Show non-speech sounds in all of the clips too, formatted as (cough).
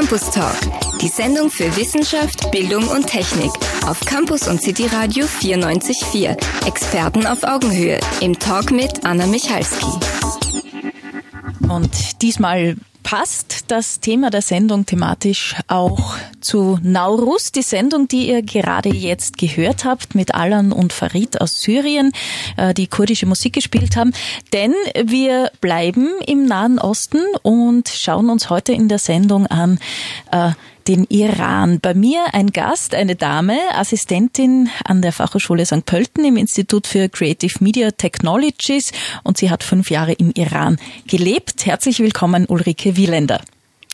Campus Talk, die Sendung für Wissenschaft, Bildung und Technik auf Campus und City Radio 94.4. Experten auf Augenhöhe im Talk mit Anna Michalski. Und diesmal passt das Thema der Sendung thematisch auch zu Naurus, die Sendung, die ihr gerade jetzt gehört habt mit Alan und Farid aus Syrien, äh, die kurdische Musik gespielt haben. Denn wir bleiben im Nahen Osten und schauen uns heute in der Sendung an, äh, den Iran. Bei mir ein Gast, eine Dame, Assistentin an der Fachhochschule St. Pölten im Institut für Creative Media Technologies und sie hat fünf Jahre im Iran gelebt. Herzlich willkommen, Ulrike Wielender.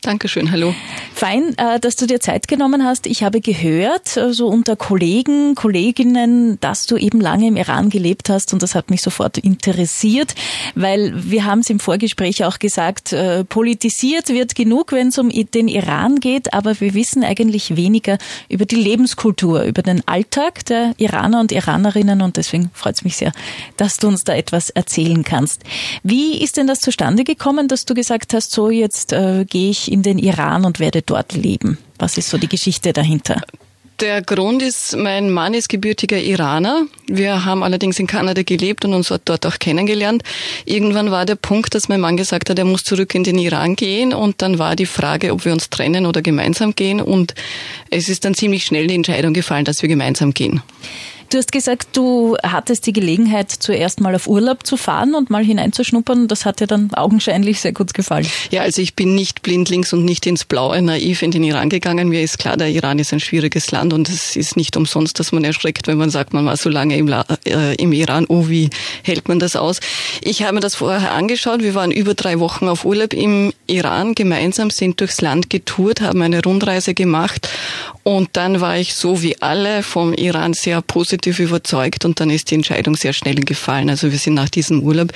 Dankeschön, hallo. Fein, äh, dass du dir Zeit genommen hast. Ich habe gehört, so also unter Kollegen, Kolleginnen, dass du eben lange im Iran gelebt hast und das hat mich sofort interessiert, weil wir haben es im Vorgespräch auch gesagt, äh, politisiert wird genug, wenn es um den Iran geht, aber wir wissen eigentlich weniger über die Lebenskultur, über den Alltag der Iraner und Iranerinnen und deswegen freut es mich sehr, dass du uns da etwas erzählen kannst. Wie ist denn das zustande gekommen, dass du gesagt hast, so jetzt äh, gehe ich in den Iran und werde dort leben? Was ist so die Geschichte dahinter? Der Grund ist, mein Mann ist gebürtiger Iraner. Wir haben allerdings in Kanada gelebt und uns dort auch kennengelernt. Irgendwann war der Punkt, dass mein Mann gesagt hat, er muss zurück in den Iran gehen und dann war die Frage, ob wir uns trennen oder gemeinsam gehen und es ist dann ziemlich schnell die Entscheidung gefallen, dass wir gemeinsam gehen. Du hast gesagt, du hattest die Gelegenheit, zuerst mal auf Urlaub zu fahren und mal hineinzuschnuppern. Das hat dir dann augenscheinlich sehr gut gefallen. Ja, also ich bin nicht blindlings und nicht ins Blaue naiv in den Iran gegangen. Mir ist klar, der Iran ist ein schwieriges Land und es ist nicht umsonst, dass man erschreckt, wenn man sagt, man war so lange im, äh, im Iran. Oh, wie hält man das aus? Ich habe mir das vorher angeschaut. Wir waren über drei Wochen auf Urlaub im Iran gemeinsam, sind durchs Land getourt, haben eine Rundreise gemacht und dann war ich so wie alle vom Iran sehr positiv überzeugt und dann ist die Entscheidung sehr schnell gefallen. Also wir sind nach diesem Urlaub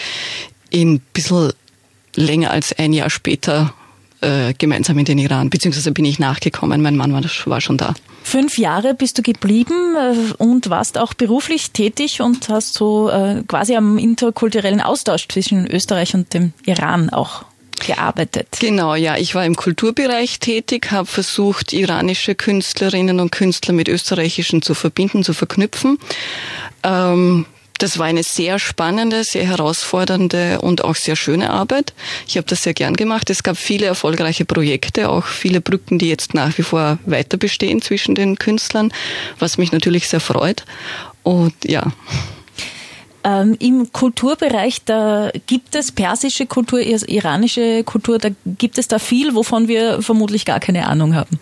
in ein bisschen länger als ein Jahr später äh, gemeinsam in den Iran, beziehungsweise bin ich nachgekommen, mein Mann war, war schon da. Fünf Jahre bist du geblieben äh, und warst auch beruflich tätig und hast so äh, quasi am interkulturellen Austausch zwischen Österreich und dem Iran auch gearbeitet. Genau, ja. Ich war im Kulturbereich tätig, habe versucht, iranische Künstlerinnen und Künstler mit österreichischen zu verbinden, zu verknüpfen. Ähm, das war eine sehr spannende, sehr herausfordernde und auch sehr schöne Arbeit. Ich habe das sehr gern gemacht. Es gab viele erfolgreiche Projekte, auch viele Brücken, die jetzt nach wie vor weiter bestehen zwischen den Künstlern, was mich natürlich sehr freut. Und ja. Ähm, Im Kulturbereich, da gibt es persische Kultur, iranische Kultur, da gibt es da viel, wovon wir vermutlich gar keine Ahnung haben.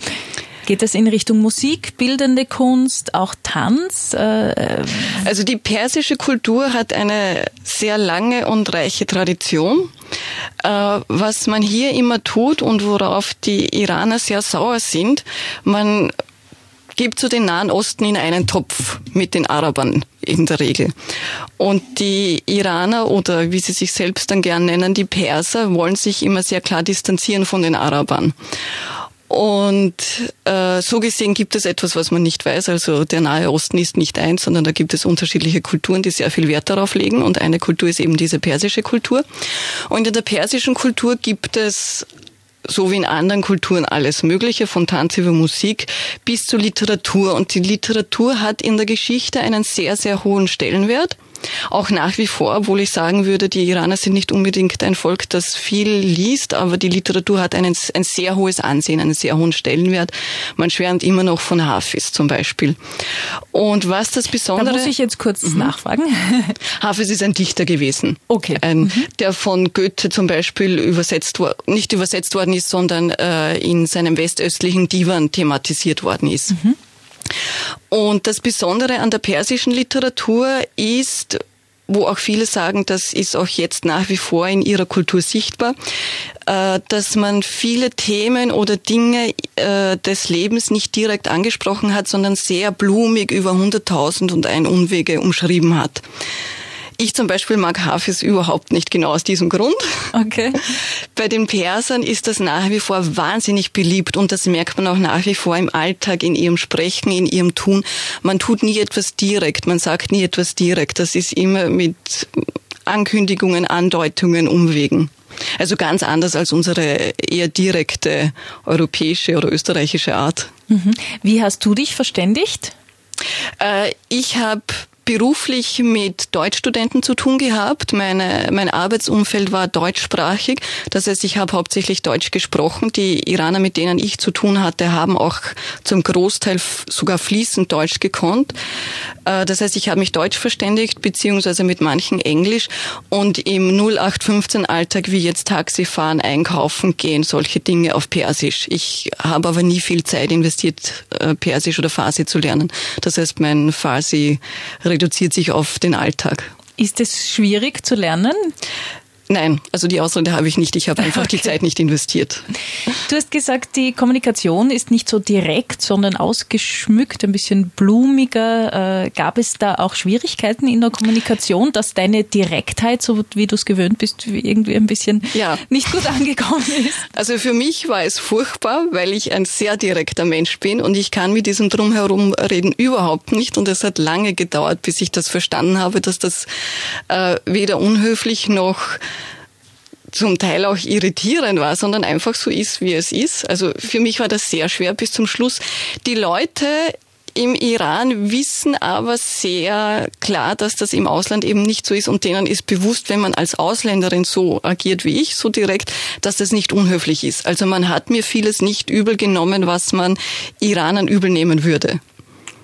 Geht es in Richtung Musik, bildende Kunst, auch Tanz? Äh, also die persische Kultur hat eine sehr lange und reiche Tradition. Äh, was man hier immer tut und worauf die Iraner sehr sauer sind, man gibt so den Nahen Osten in einen Topf mit den Arabern in der Regel. Und die Iraner oder wie sie sich selbst dann gern nennen, die Perser, wollen sich immer sehr klar distanzieren von den Arabern. Und äh, so gesehen gibt es etwas, was man nicht weiß. Also der Nahe Osten ist nicht eins, sondern da gibt es unterschiedliche Kulturen, die sehr viel Wert darauf legen. Und eine Kultur ist eben diese persische Kultur. Und in der persischen Kultur gibt es so wie in anderen Kulturen alles Mögliche, von Tanz über Musik bis zur Literatur. Und die Literatur hat in der Geschichte einen sehr, sehr hohen Stellenwert. Auch nach wie vor, obwohl ich sagen würde, die Iraner sind nicht unbedingt ein Volk, das viel liest, aber die Literatur hat einen, ein sehr hohes Ansehen, einen sehr hohen Stellenwert. Man schwärmt immer noch von Hafiz zum Beispiel. Und was das Besondere... Da muss ich jetzt kurz mhm. nachfragen. (laughs) Hafiz ist ein Dichter gewesen. Okay. Ein, mhm. Der von Goethe zum Beispiel übersetzt nicht übersetzt worden ist, sondern äh, in seinem westöstlichen Divan thematisiert worden ist. Mhm. Und das Besondere an der persischen Literatur ist, wo auch viele sagen, das ist auch jetzt nach wie vor in ihrer Kultur sichtbar, äh, dass man viele Themen oder Dinge äh, des Lebens nicht direkt angesprochen hat, sondern sehr blumig über hunderttausend und ein Umwege umschrieben hat. Ich zum Beispiel mag Hafiz überhaupt nicht genau aus diesem Grund. Okay. (laughs) Bei den Persern ist das nach wie vor wahnsinnig beliebt und das merkt man auch nach wie vor im Alltag, in ihrem Sprechen, in ihrem Tun. Man tut nie etwas direkt, man sagt nie etwas direkt. Das ist immer mit Ankündigungen, Andeutungen, Umwegen. Also ganz anders als unsere eher direkte europäische oder österreichische Art. Mhm. Wie hast du dich verständigt? Äh, ich habe beruflich mit Deutschstudenten zu tun gehabt. Meine, mein Arbeitsumfeld war deutschsprachig. Das heißt, ich habe hauptsächlich Deutsch gesprochen. Die Iraner, mit denen ich zu tun hatte, haben auch zum Großteil sogar fließend Deutsch gekonnt. Äh, das heißt, ich habe mich Deutsch verständigt, beziehungsweise mit manchen Englisch. Und im 0815-Alltag, wie jetzt Taxifahren, einkaufen gehen, solche Dinge auf Persisch. Ich habe aber nie viel Zeit investiert, äh, Persisch oder Farsi zu lernen. Das heißt, mein Farsi reduziert sich auf den Alltag. Ist es schwierig zu lernen? Nein, also die Ausrede habe ich nicht. Ich habe einfach okay. die Zeit nicht investiert. Du hast gesagt, die Kommunikation ist nicht so direkt, sondern ausgeschmückt, ein bisschen blumiger. Äh, gab es da auch Schwierigkeiten in der Kommunikation, dass deine Direktheit, so wie du es gewöhnt bist, irgendwie ein bisschen ja. nicht gut angekommen ist? Also für mich war es furchtbar, weil ich ein sehr direkter Mensch bin und ich kann mit diesem Drumherum reden überhaupt nicht. Und es hat lange gedauert, bis ich das verstanden habe, dass das äh, weder unhöflich noch zum Teil auch irritierend war, sondern einfach so ist, wie es ist. Also für mich war das sehr schwer bis zum Schluss. Die Leute im Iran wissen aber sehr klar, dass das im Ausland eben nicht so ist und denen ist bewusst, wenn man als Ausländerin so agiert wie ich, so direkt, dass das nicht unhöflich ist. Also man hat mir vieles nicht übel genommen, was man Iranern übel nehmen würde.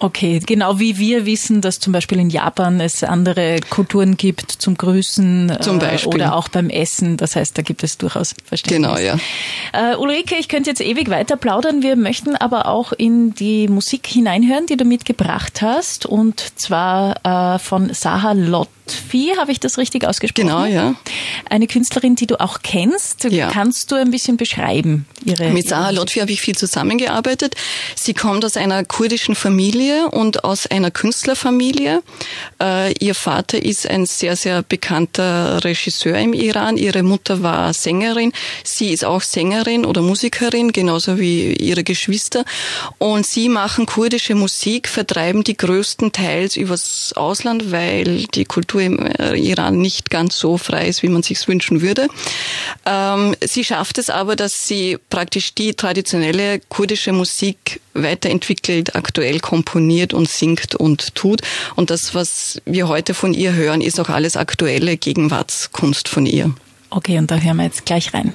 Okay, genau wie wir wissen, dass zum Beispiel in Japan es andere Kulturen gibt zum Grüßen zum äh, oder auch beim Essen. Das heißt, da gibt es durchaus Verständnis. Genau, ja. Äh, Ulrike, ich könnte jetzt ewig weiter plaudern. Wir möchten aber auch in die Musik hineinhören, die du mitgebracht hast. Und zwar äh, von Saha Lott Lotfi, habe ich das richtig ausgesprochen? Genau, ja. Eine Künstlerin, die du auch kennst. Ja. Kannst du ein bisschen beschreiben? Ihre, Mit Sarah Lotfi habe ich viel zusammengearbeitet. Sie kommt aus einer kurdischen Familie und aus einer Künstlerfamilie. Äh, ihr Vater ist ein sehr, sehr bekannter Regisseur im Iran. Ihre Mutter war Sängerin. Sie ist auch Sängerin oder Musikerin, genauso wie ihre Geschwister. Und sie machen kurdische Musik, vertreiben die größten Teils übers Ausland, weil die Kultur Kultur im äh, Iran nicht ganz so frei ist, wie man sich wünschen würde. Ähm, sie schafft es aber, dass sie praktisch die traditionelle kurdische Musik weiterentwickelt, aktuell komponiert und singt und tut. Und das, was wir heute von ihr hören, ist auch alles aktuelle Gegenwartskunst von ihr. Okay, und da hören wir jetzt gleich rein.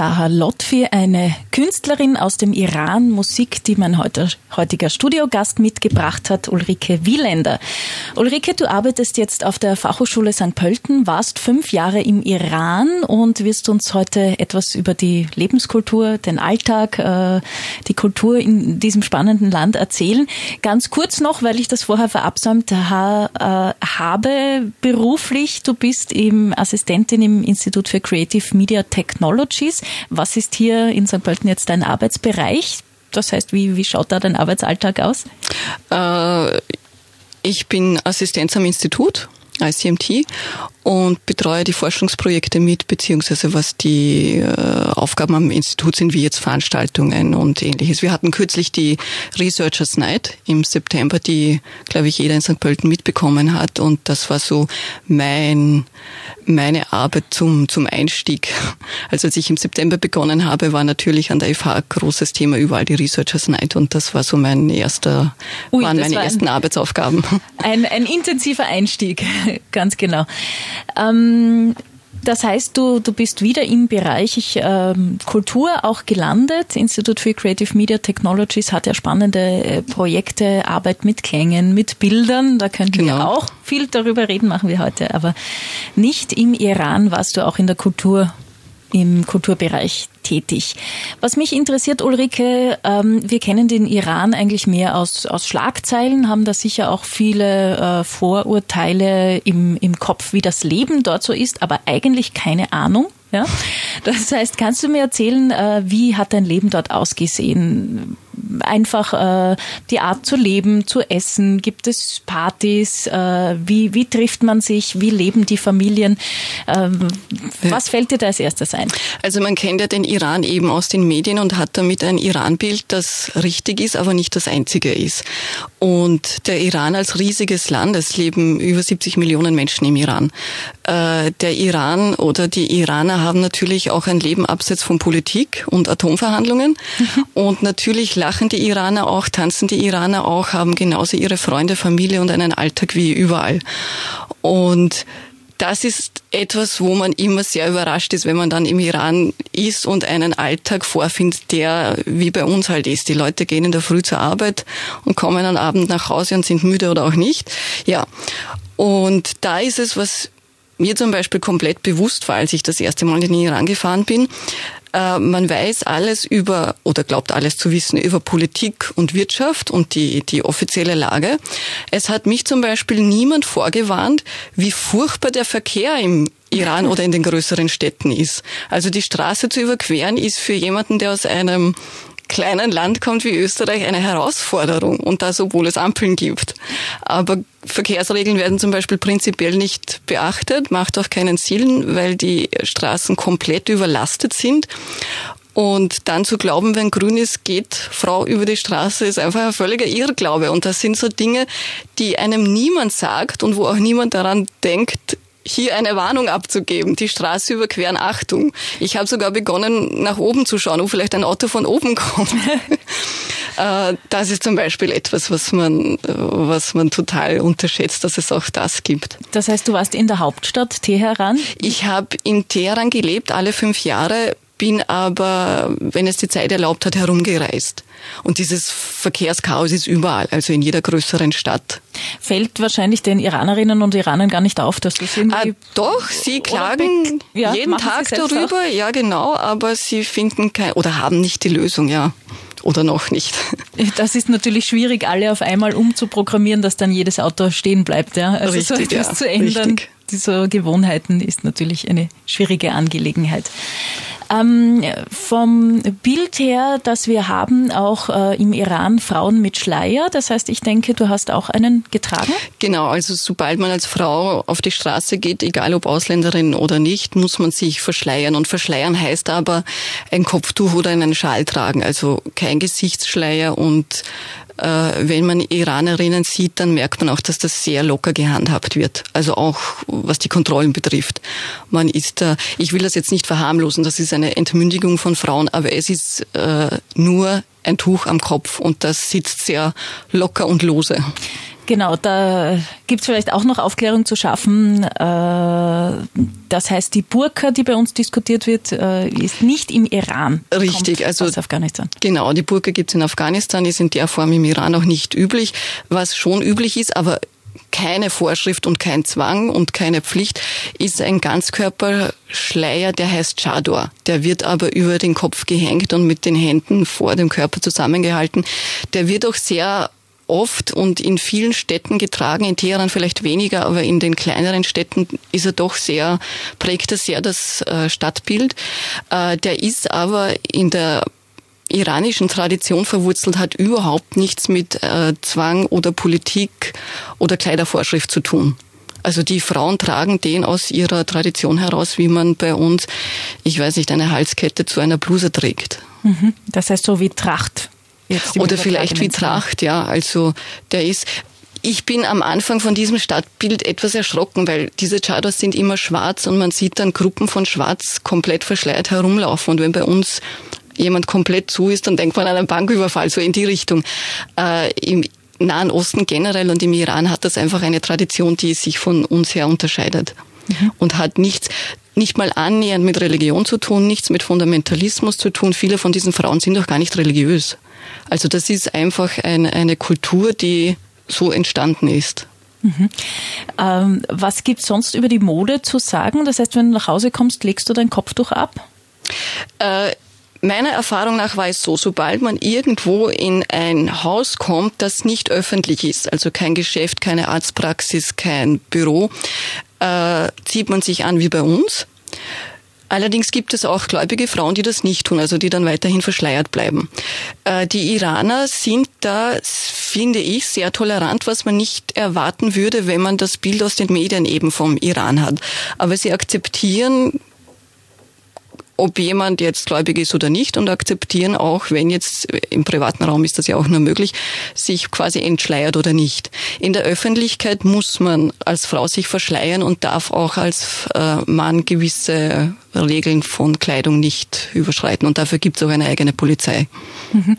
Saha Lotfi, eine Künstlerin aus dem Iran, Musik, die mein heutiger Studiogast mitgebracht hat, Ulrike Wieländer. Ulrike, du arbeitest jetzt auf der Fachhochschule St. Pölten, warst fünf Jahre im Iran und wirst uns heute etwas über die Lebenskultur, den Alltag, äh, die Kultur in diesem spannenden Land erzählen. Ganz kurz noch, weil ich das vorher verabsäumt äh, habe, beruflich, du bist eben Assistentin im Institut für Creative Media Technologies. Was ist hier in St. Pölten jetzt dein Arbeitsbereich? Das heißt, wie, wie schaut da dein Arbeitsalltag aus? Äh, ich bin Assistenz am Institut ICMT und betreue die Forschungsprojekte mit, beziehungsweise was die äh, Aufgaben am Institut sind, wie jetzt Veranstaltungen und ähnliches. Wir hatten kürzlich die Researchers Night im September, die, glaube ich, jeder in St. Pölten mitbekommen hat und das war so mein, meine Arbeit zum, zum Einstieg. Also als ich im September begonnen habe, war natürlich an der FH großes Thema überall die Researchers Night und das war so mein erster, Ui, waren meine war ersten ein, Arbeitsaufgaben. Ein, ein intensiver Einstieg. (laughs) ganz genau. Ähm, das heißt, du, du bist wieder im Bereich ähm, Kultur auch gelandet. Institute for Creative Media Technologies hat ja spannende äh, Projekte, Arbeit mit Klängen, mit Bildern. Da könnten genau. wir auch viel darüber reden, machen wir heute. Aber nicht im Iran warst du auch in der Kultur im Kulturbereich tätig. Was mich interessiert, Ulrike, ähm, wir kennen den Iran eigentlich mehr aus, aus Schlagzeilen, haben da sicher auch viele äh, Vorurteile im, im Kopf, wie das Leben dort so ist, aber eigentlich keine Ahnung. Ja? (laughs) Das heißt, kannst du mir erzählen, äh, wie hat dein Leben dort ausgesehen? Einfach äh, die Art zu leben, zu essen? Gibt es Partys? Äh, wie, wie trifft man sich? Wie leben die Familien? Ähm, was fällt dir da als erstes ein? Also man kennt ja den Iran eben aus den Medien und hat damit ein Iran-Bild, das richtig ist, aber nicht das einzige ist. Und der Iran als riesiges Land, es leben über 70 Millionen Menschen im Iran. Äh, der Iran oder die Iraner haben natürlich auch ein Leben abseits von Politik und Atomverhandlungen. Mhm. Und natürlich lachen die Iraner auch, tanzen die Iraner auch, haben genauso ihre Freunde, Familie und einen Alltag wie überall. Und das ist etwas, wo man immer sehr überrascht ist, wenn man dann im Iran ist und einen Alltag vorfindet, der wie bei uns halt ist. Die Leute gehen in der Früh zur Arbeit und kommen am Abend nach Hause und sind müde oder auch nicht. Ja. Und da ist es, was mir zum Beispiel komplett bewusst war, als ich das erste Mal in den Iran gefahren bin, man weiß alles über oder glaubt alles zu wissen über Politik und Wirtschaft und die, die offizielle Lage. Es hat mich zum Beispiel niemand vorgewarnt, wie furchtbar der Verkehr im Iran oder in den größeren Städten ist. Also die Straße zu überqueren ist für jemanden, der aus einem kleinen Land kommt wie Österreich eine Herausforderung und das, obwohl es Ampeln gibt. Aber Verkehrsregeln werden zum Beispiel prinzipiell nicht beachtet, macht auch keinen Sinn, weil die Straßen komplett überlastet sind. Und dann zu glauben, wenn grün ist, geht Frau über die Straße, ist einfach ein völliger Irrglaube. Und das sind so Dinge, die einem niemand sagt und wo auch niemand daran denkt, hier eine Warnung abzugeben, die Straße überqueren, Achtung. Ich habe sogar begonnen, nach oben zu schauen, ob vielleicht ein Auto von oben (laughs) kommt. Äh, das ist zum Beispiel etwas, was man, was man total unterschätzt, dass es auch das gibt. Das heißt, du warst in der Hauptstadt Teheran? Ich habe in Teheran gelebt, alle fünf Jahre bin aber, wenn es die Zeit erlaubt hat, herumgereist. Und dieses Verkehrschaos ist überall, also in jeder größeren Stadt. Fällt wahrscheinlich den Iranerinnen und Iranern gar nicht auf, dass das irgendwie... Ah, doch, sie klagen ja, jeden Tag darüber, auch? ja genau, aber sie finden kein, oder haben nicht die Lösung, ja oder noch nicht. (laughs) Das ist natürlich schwierig, alle auf einmal umzuprogrammieren, dass dann jedes Auto stehen bleibt. Ja? Also richtig, so etwas ja, zu ändern, richtig. diese Gewohnheiten ist natürlich eine schwierige Angelegenheit. Ähm, vom Bild her, dass wir haben, auch äh, im Iran Frauen mit Schleier. Das heißt, ich denke, du hast auch einen getragen? Genau, also sobald man als Frau auf die Straße geht, egal ob Ausländerin oder nicht, muss man sich verschleiern. Und verschleiern heißt aber ein Kopftuch oder einen Schal tragen. Also kein Gesichtsschleier und wenn man Iranerinnen sieht, dann merkt man auch, dass das sehr locker gehandhabt wird. Also auch was die Kontrollen betrifft. Man ist da, ich will das jetzt nicht verharmlosen, das ist eine Entmündigung von Frauen, aber es ist äh, nur ein Tuch am Kopf und das sitzt sehr locker und lose. Genau, da gibt es vielleicht auch noch Aufklärung zu schaffen. Äh, das heißt, die Burka, die bei uns diskutiert wird, äh, ist nicht im Iran. Richtig, also aus Afghanistan. Genau, die Burka gibt es in Afghanistan, ist in der Form im Iran auch nicht üblich. Was schon üblich ist, aber keine Vorschrift und kein Zwang und keine Pflicht, ist ein Ganzkörperschleier, der heißt Chador. Der wird aber über den Kopf gehängt und mit den Händen vor dem Körper zusammengehalten. Der wird auch sehr oft und in vielen Städten getragen, in Teheran vielleicht weniger, aber in den kleineren Städten ist er doch sehr, prägt er sehr das äh, Stadtbild. Äh, der ist aber in der iranischen Tradition verwurzelt, hat überhaupt nichts mit äh, Zwang oder Politik oder Kleidervorschrift zu tun. Also die Frauen tragen den aus ihrer Tradition heraus, wie man bei uns, ich weiß nicht, eine Halskette zu einer Bluse trägt. Mhm. Das heißt so wie Tracht oder vielleicht wie Tracht, ja. Also der ist, ich bin am Anfang von diesem Stadtbild etwas erschrocken, weil diese Chados sind immer schwarz und man sieht dann Gruppen von Schwarz komplett verschleiert herumlaufen. Und wenn bei uns jemand komplett zu ist, dann denkt man an einen Banküberfall, so in die Richtung. Äh, Im Nahen Osten generell und im Iran hat das einfach eine Tradition, die sich von uns her unterscheidet. Mhm. Und hat nichts, nicht mal annähernd mit Religion zu tun, nichts mit Fundamentalismus zu tun. Viele von diesen Frauen sind auch gar nicht religiös. Also das ist einfach eine, eine Kultur, die so entstanden ist. Mhm. Ähm, was gibt sonst über die Mode zu sagen? Das heißt, wenn du nach Hause kommst, legst du dein Kopftuch ab? Äh, Meiner Erfahrung nach war es so, sobald man irgendwo in ein Haus kommt, das nicht öffentlich ist, also kein Geschäft, keine Arztpraxis, kein Büro, äh, zieht man sich an wie bei uns. Allerdings gibt es auch gläubige Frauen, die das nicht tun, also die dann weiterhin verschleiert bleiben. Äh, die Iraner sind da, finde ich, sehr tolerant, was man nicht erwarten würde, wenn man das Bild aus den Medien eben vom Iran hat. Aber sie akzeptieren ob jemand jetzt gläubig ist oder nicht und akzeptieren auch, wenn jetzt im privaten Raum ist das ja auch nur möglich, sich quasi entschleiert oder nicht. In der Öffentlichkeit muss man als Frau sich verschleiern und darf auch als äh, Mann gewisse Regeln von Kleidung nicht überschreiten und dafür gibt es auch eine eigene Polizei. Mhm.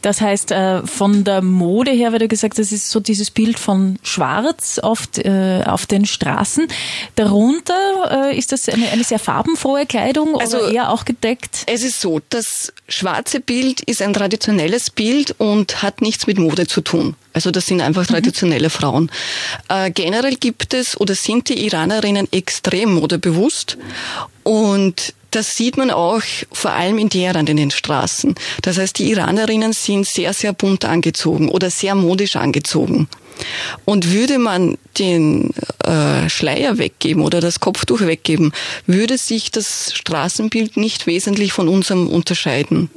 Das heißt, äh, von der Mode her, weil du gesagt hast, das ist so dieses Bild von Schwarz oft äh, auf den Straßen. Darunter ist das eine, eine sehr farbenfrohe Kleidung also, oder eher auch gedeckt? Es ist so, das schwarze Bild ist ein traditionelles Bild und hat nichts mit Mode zu tun. Also das sind einfach mhm. traditionelle mhm. Frauen. Äh, generell gibt es oder sind die Iranerinnen extrem modebewusst und das sieht man auch vor allem in Teheran in den Straßen. Das heißt, die Iranerinnen sind sehr, sehr bunt angezogen oder sehr modisch angezogen. Und würde man den äh, Schleier weggeben oder das Kopftuch weggeben, würde sich das Straßenbild nicht wesentlich von unserem unterscheiden.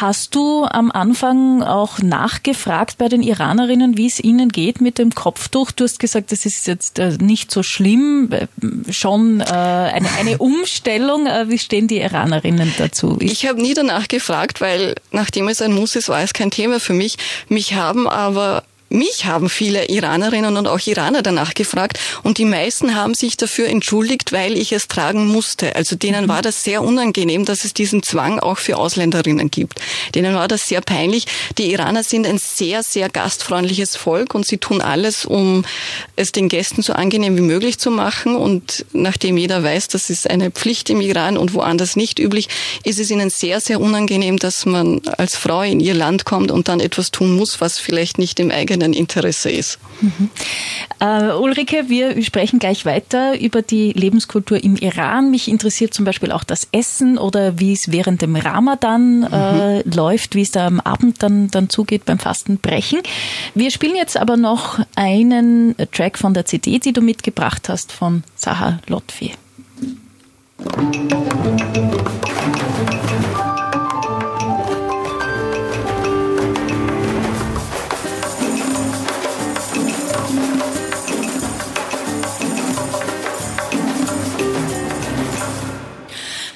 Hast du am Anfang auch nachgefragt bei den Iranerinnen, wie es ihnen geht mit dem Kopftuch? Du hast gesagt, das ist jetzt äh, nicht so schlimm, äh, schon äh, eine, eine Umstellung. Wie stehen die Iranerinnen dazu? Ich habe nie danach gefragt, weil nachdem es ein Muss ist, war es kein Thema für mich. Mich haben aber mich haben viele Iranerinnen und auch Iraner danach gefragt und die meisten haben sich dafür entschuldigt, weil ich es tragen musste. Also denen mhm. war das sehr unangenehm, dass es diesen Zwang auch für Ausländerinnen gibt. Denen war das sehr peinlich. Die Iraner sind ein sehr, sehr gastfreundliches Volk und sie tun alles, um es den Gästen so angenehm wie möglich zu machen. Und nachdem jeder weiß, das ist eine Pflicht im Iran und woanders nicht üblich, ist es ihnen sehr, sehr unangenehm, dass man als Frau in ihr Land kommt und dann etwas tun muss, was vielleicht nicht im eigenen Interesse ist. Mhm. Uh, Ulrike, wir sprechen gleich weiter über die Lebenskultur im Iran. Mich interessiert zum Beispiel auch das Essen oder wie es während dem Ramadan mhm. uh, läuft, wie es da am Abend dann, dann zugeht beim Fastenbrechen. Wir spielen jetzt aber noch einen Track von der CD, die du mitgebracht hast, von Saha Lotfi.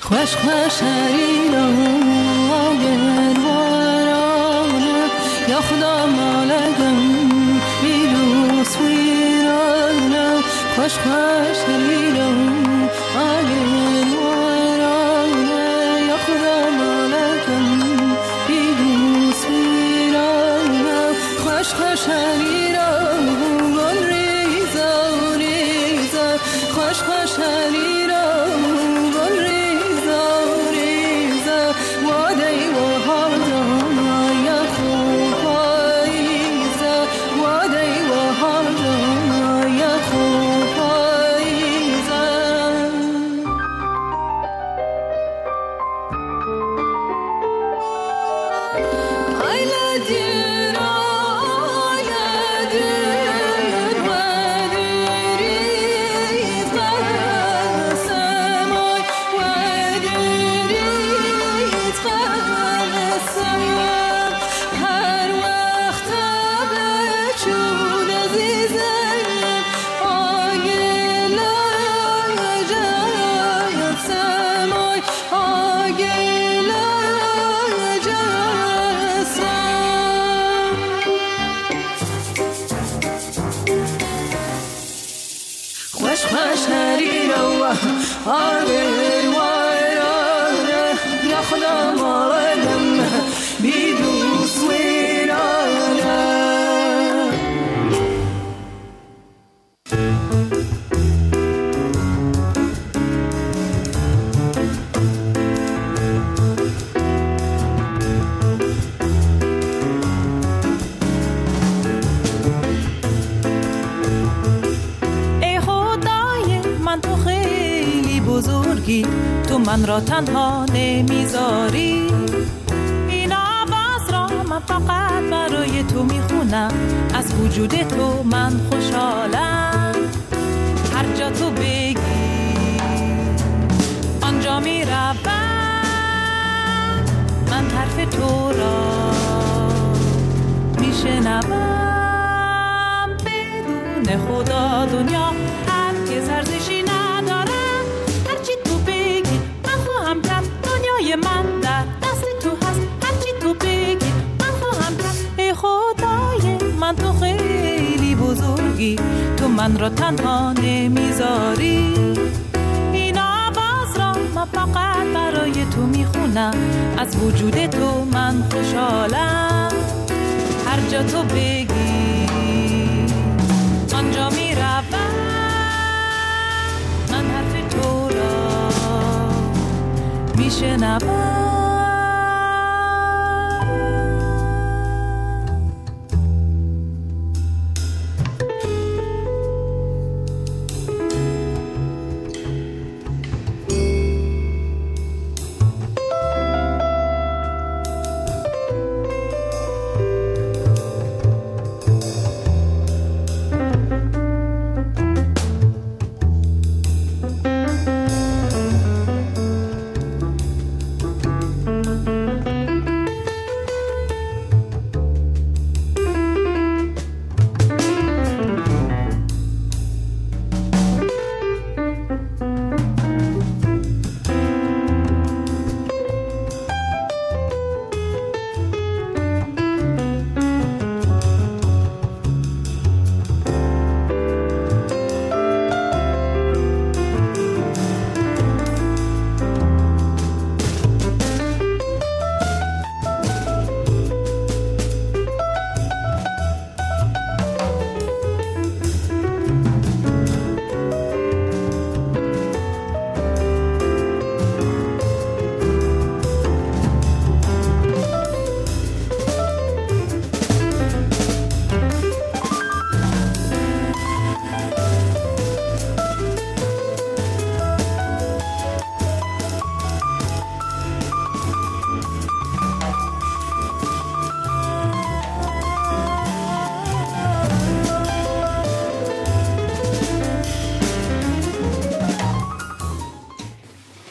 خوش خوش هری آگر وارانه. یا خدا مالگم بیلوس ویرانه. خوش خوش هری آگر وارانه. یا خدا مالگم بیلوس ویرانه. خوش خوش هری خوش خوش بدون خدا دنیا. هرگز ارزشی من در دست تو هست هرچی تو بگی من خواهم کرد ای خدای من تو خیلی بزرگی. تو من را تنها نمی‌ذاری. این آواز را من فقط برای تو می‌خونم. از وجود تو من خوشحالم. هر جا تو بگی 些哪怕。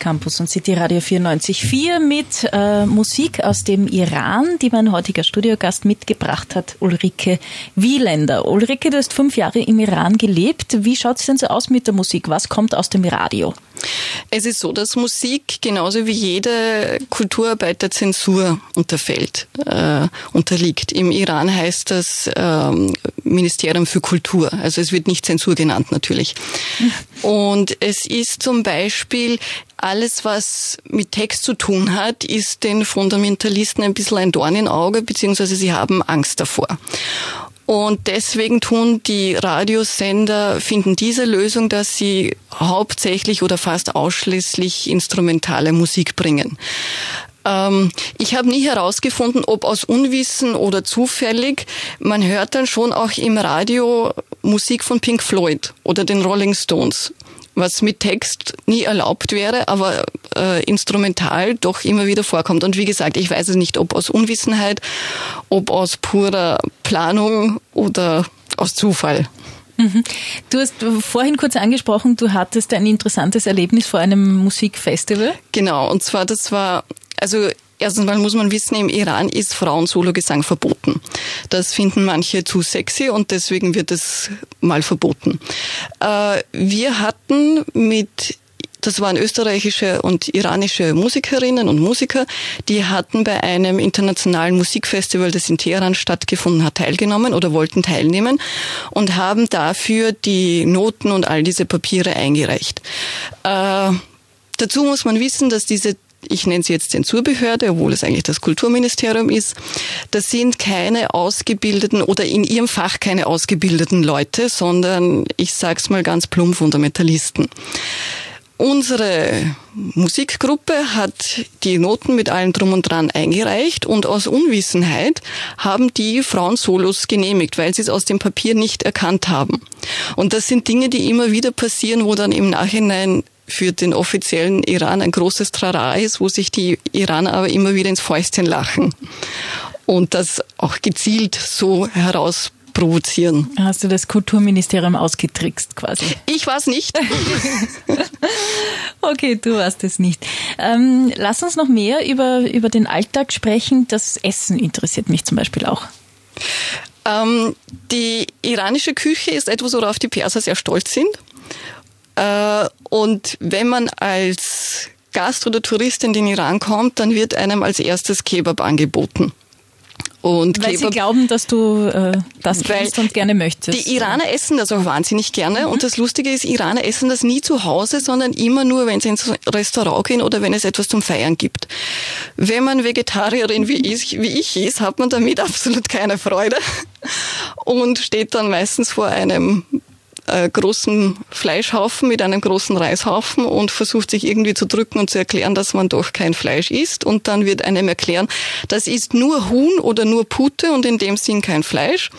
Campus und City Radio 94.4 mit äh, Musik aus dem Iran, die mein heutiger Studiogast mitgebracht hat, Ulrike Wieländer. Ulrike, du hast fünf Jahre im Iran gelebt. Wie schaut es denn so aus mit der Musik? Was kommt aus dem Radio? Es ist so, dass Musik genauso wie jede Kulturarbeit der Zensur unterfällt, äh, unterliegt. Im Iran heißt das ähm, Ministerium für Kultur. Also es wird nicht Zensur genannt natürlich. (laughs) Und es ist zum Beispiel alles, was mit Text zu tun hat, ist den Fundamentalisten ein bisschen ein Dorn im Auge, beziehungsweise sie haben Angst davor. Und deswegen tun die Radiosender, finden diese Lösung, dass sie hauptsächlich oder fast ausschließlich instrumentale Musik bringen. Ähm, ich habe nie herausgefunden, ob aus Unwissen oder zufällig. Man hört dann schon auch im Radio Musik von Pink Floyd oder den Rolling Stones was mit Text nie erlaubt wäre, aber äh, instrumental doch immer wieder vorkommt. Und wie gesagt, ich weiß es nicht, ob aus Unwissenheit, ob aus purer Planung oder aus Zufall. Mhm. Du hast vorhin kurz angesprochen, du hattest ein interessantes Erlebnis vor einem Musikfestival. Genau, und zwar das war, also Erstens mal muss man wissen, im Iran ist Frauen-Solo-Gesang verboten. Das finden manche zu sexy und deswegen wird es mal verboten. Äh, wir hatten mit das waren österreichische und iranische Musikerinnen und Musiker, die hatten bei einem internationalen Musikfestival, das in Teheran stattgefunden hat, teilgenommen oder wollten teilnehmen und haben dafür die Noten und all diese Papiere eingereicht. Äh, dazu muss man wissen, dass diese ich nenne sie jetzt Zensurbehörde, obwohl es eigentlich das Kulturministerium ist, das sind keine ausgebildeten oder in ihrem Fach keine ausgebildeten Leute, sondern ich sage es mal ganz plump Fundamentalisten. Unsere Musikgruppe hat die Noten mit allem drum und dran eingereicht und aus Unwissenheit haben die Frauen Solos genehmigt, weil sie es aus dem Papier nicht erkannt haben. Und das sind Dinge, die immer wieder passieren, wo dann im Nachhinein für den offiziellen Iran ein großes Trara ist, wo sich die Iraner aber immer wieder ins Fäustchen lachen und das auch gezielt so heraus provozieren. Hast du das Kulturministerium ausgetrickst quasi? Ich war es nicht. (laughs) okay, du warst es nicht. Ähm, lass uns noch mehr über, über den Alltag sprechen. Das Essen interessiert mich zum Beispiel auch. Ähm, die iranische Küche ist etwas, worauf die Perser sehr stolz sind. Äh, und wenn man als Gast oder Tourist in den Iran kommt, dann wird einem als erstes Kebab angeboten. Und weil Kebab, sie glauben, dass du äh, das kennst und gerne möchtest. Die Iraner essen das auch wahnsinnig gerne. Mhm. Und das Lustige ist, Iraner essen das nie zu Hause, sondern immer nur, wenn sie ins Restaurant gehen oder wenn es etwas zum Feiern gibt. Wenn man Vegetarierin wie ich, wie ich ist, hat man damit (laughs) absolut keine Freude und steht dann meistens vor einem äh, großen Fleischhaufen mit einem großen Reishaufen und versucht sich irgendwie zu drücken und zu erklären, dass man doch kein Fleisch isst. Und dann wird einem erklären, das ist nur Huhn oder nur Pute und in dem Sinn kein Fleisch.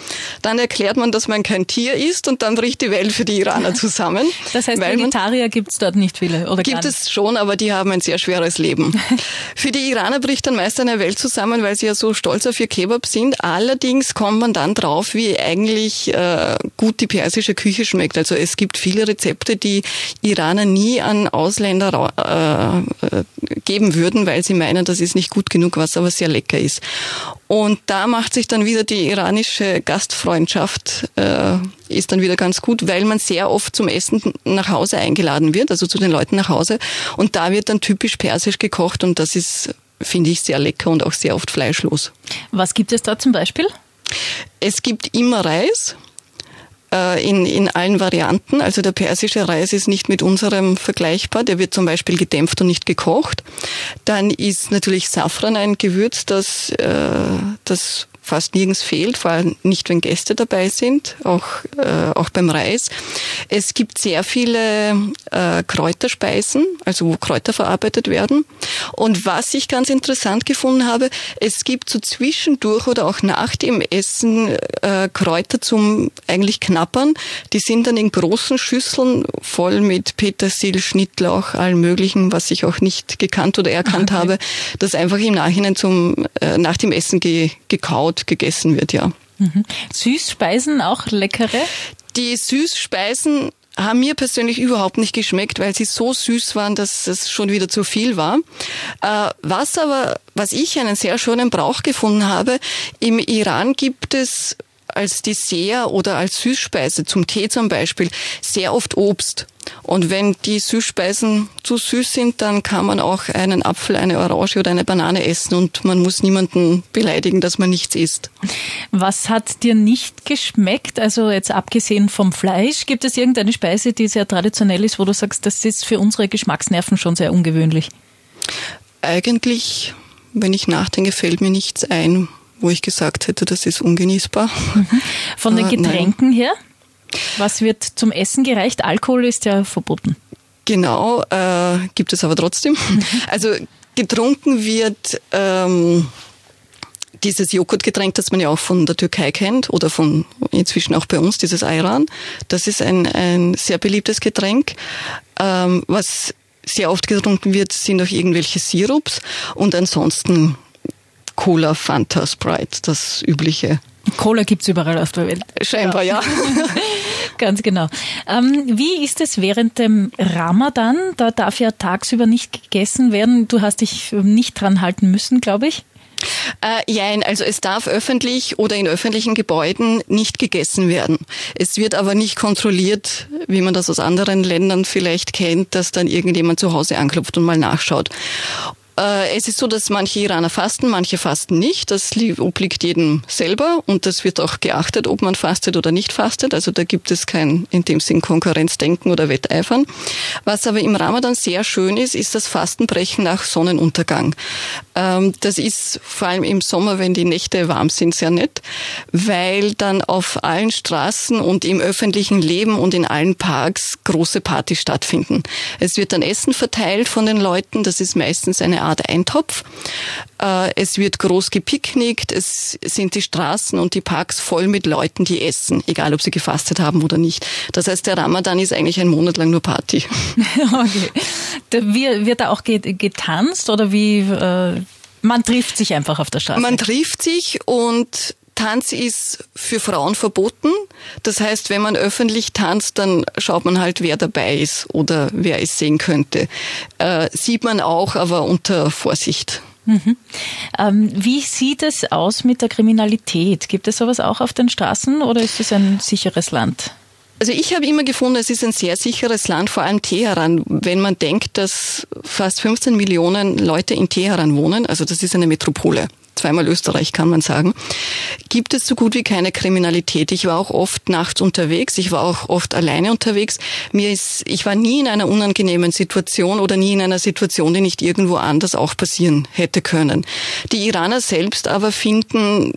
Dann erklärt man, dass man kein Tier isst und dann bricht die Welt für die Iraner zusammen. (laughs) Das heißt, Vegetarier gibt es dort nicht viele, oder Gibt es schon, aber die haben ein sehr schweres Leben. (laughs) für die Iraner bricht dann meist eine Welt zusammen, weil sie ja so stolz auf ihr Kebab sind. Allerdings kommt man dann drauf, wie eigentlich äh, gut die persische Küche schmeckt schmeckt. Also es gibt viele Rezepte, die Iraner nie an Ausländer äh, geben würden, weil sie meinen, das ist nicht gut genug, was aber sehr lecker ist. Und da macht sich dann wieder die iranische Gastfreundschaft, äh, ist dann wieder ganz gut, weil man sehr oft zum Essen nach Hause eingeladen wird, also zu den Leuten nach Hause. Und da wird dann typisch persisch gekocht und das ist, finde ich, sehr lecker und auch sehr oft fleischlos. Was gibt es da zum Beispiel? Es gibt immer Reis in, in allen Varianten. Also der persische Reis ist nicht mit unserem vergleichbar. Der wird zum Beispiel gedämpft und nicht gekocht. Dann ist natürlich Safran ein Gewürz, das, äh, das fast nirgends fehlt, vor allem nicht, wenn Gäste dabei sind, auch, äh, auch beim Reis. Es gibt sehr viele äh, Kräuterspeisen, also wo Kräuter verarbeitet werden. Und was ich ganz interessant gefunden habe, es gibt so zwischendurch oder auch nach dem Essen äh, Kräuter zum eigentlich Knappern. Die sind dann in großen Schüsseln voll mit Petersil, Schnittlauch, allem möglichen, was ich auch nicht gekannt oder erkannt (laughs) okay. habe, das einfach im Nachhinein zum, äh, nach dem Essen ge gekaut gegessen wird, ja. Mhm. Süßspeisen auch leckere? Die Süßspeisen haben mir persönlich überhaupt nicht geschmeckt, weil sie so süß waren, dass es schon wieder zu viel war. Äh, was aber, was ich einen sehr schönen Brauch gefunden habe, im Iran gibt es als Dessert oder als Süßspeise, zum Tee zum Beispiel, sehr oft Obst. Und wenn die Süßspeisen zu süß sind, dann kann man auch einen Apfel, eine Orange oder eine Banane essen und man muss niemanden beleidigen, dass man nichts isst. Was hat dir nicht geschmeckt? Also jetzt abgesehen vom Fleisch, gibt es irgendeine Speise, die sehr traditionell ist, wo du sagst, das ist für unsere Geschmacksnerven schon sehr ungewöhnlich? Eigentlich, wenn ich nachdenke, fällt mir nichts ein, wo ich gesagt hätte, das ist ungenießbar. Mhm. Von den Getränken her? Was wird zum Essen gereicht? Alkohol ist ja verboten. Genau, äh, gibt es aber trotzdem. Mhm. Also getrunken wird ähm, dieses Joghurtgetränk, das man ja auch von der Türkei kennt oder von inzwischen auch bei uns, dieses Ayran. Das ist ein, ein sehr beliebtes Getränk. Ähm, was sehr oft getrunken wird, sind auch irgendwelche Sirups und ansonsten Cola, Fanta, Sprite, das übliche. Cola gibt's überall auf der Welt. Scheinbar, ja. ja. (laughs) Ganz genau. Ähm, wie ist es während dem Ramadan? Da darf ja tagsüber nicht gegessen werden. Du hast dich nicht dran halten müssen, glaube ich. Äh, jein, also es darf öffentlich oder in öffentlichen Gebäuden nicht gegessen werden. Es wird aber nicht kontrolliert, wie man das aus anderen Ländern vielleicht kennt, dass dann irgendjemand zu Hause anklopft und mal nachschaut. Äh, es ist so, dass manche Iraner fasten, manche fasten nicht. Das obliegt jedem selber und das wird auch geachtet, ob man fastet oder nicht fastet. Also da gibt es kein in dem Sinn Konkurrenzdenken oder Wetteifern. Was aber im Ramadan sehr schön ist, ist das Fastenbrechen nach Sonnenuntergang. Ähm, das ist vor allem im Sommer, wenn die Nächte warm sind, sehr nett, weil dann auf allen Straßen und im öffentlichen Leben und in allen Parks große Partys stattfinden. Es wird dann Essen verteilt von den Leuten. Das ist meistens eine Art Eintopf. Äh, es wird groß gepicknickt, es sind die Straßen und die Parks voll mit Leuten, die essen, egal ob sie gefastet haben oder nicht. Das heißt, der Ramadan ist eigentlich ein Monat lang nur Party. (laughs) okay. Wie, wird da auch getanzt oder wie? Äh, man trifft sich einfach auf der Straße. Man trifft sich und Tanz ist für Frauen verboten. Das heißt, wenn man öffentlich tanzt, dann schaut man halt, wer dabei ist oder wer es sehen könnte. Äh, sieht man auch, aber unter Vorsicht. Mhm. Ähm, wie sieht es aus mit der Kriminalität? Gibt es sowas auch auf den Straßen oder ist es ein sicheres Land? Also ich habe immer gefunden, es ist ein sehr sicheres Land, vor allem Teheran. Wenn man denkt, dass fast 15 Millionen Leute in Teheran wohnen, also das ist eine Metropole zweimal Österreich kann man sagen, gibt es so gut wie keine Kriminalität. Ich war auch oft nachts unterwegs, ich war auch oft alleine unterwegs. Mir ist, ich war nie in einer unangenehmen Situation oder nie in einer Situation, die nicht irgendwo anders auch passieren hätte können. Die Iraner selbst aber finden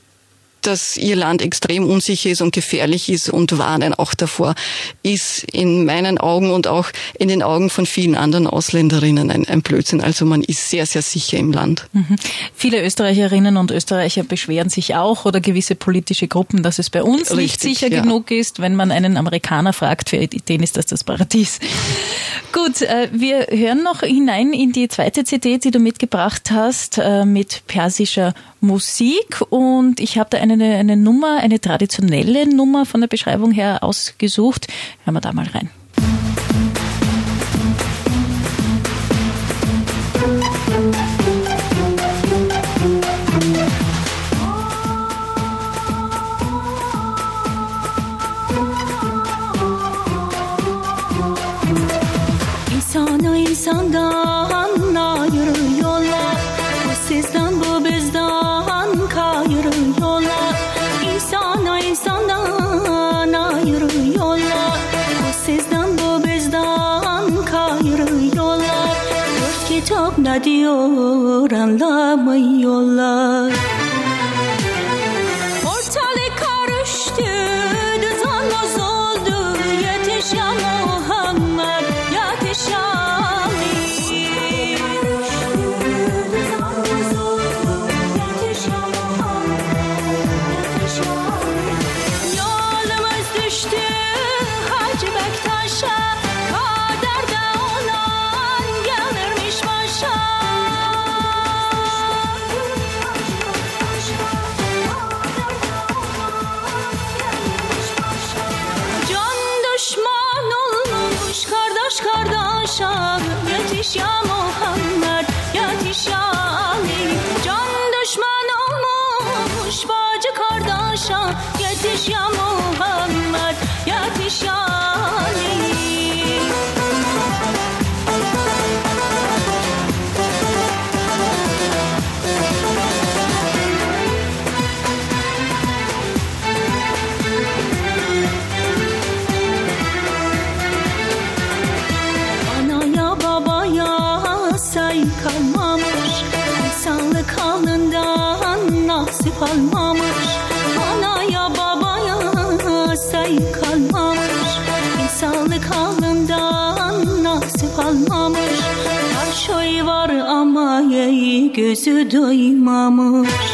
dass ihr Land extrem unsicher ist und gefährlich ist und warnen auch davor, ist in meinen Augen und auch in den Augen von vielen anderen Ausländerinnen ein, ein Blödsinn. Also man ist sehr, sehr sicher im Land. Mhm. Viele Österreicherinnen und Österreicher beschweren sich auch oder gewisse politische Gruppen, dass es bei uns Richtig, nicht sicher ja. genug ist. Wenn man einen Amerikaner fragt, für den ist das das Paradies. Gut, äh, wir hören noch hinein in die zweite CD, die du mitgebracht hast, äh, mit persischer Musik und ich habe da eine, eine Nummer, eine traditionelle Nummer von der Beschreibung her ausgesucht. Hören wir da mal rein. ne diyor anlamıyorlar gözü duymamış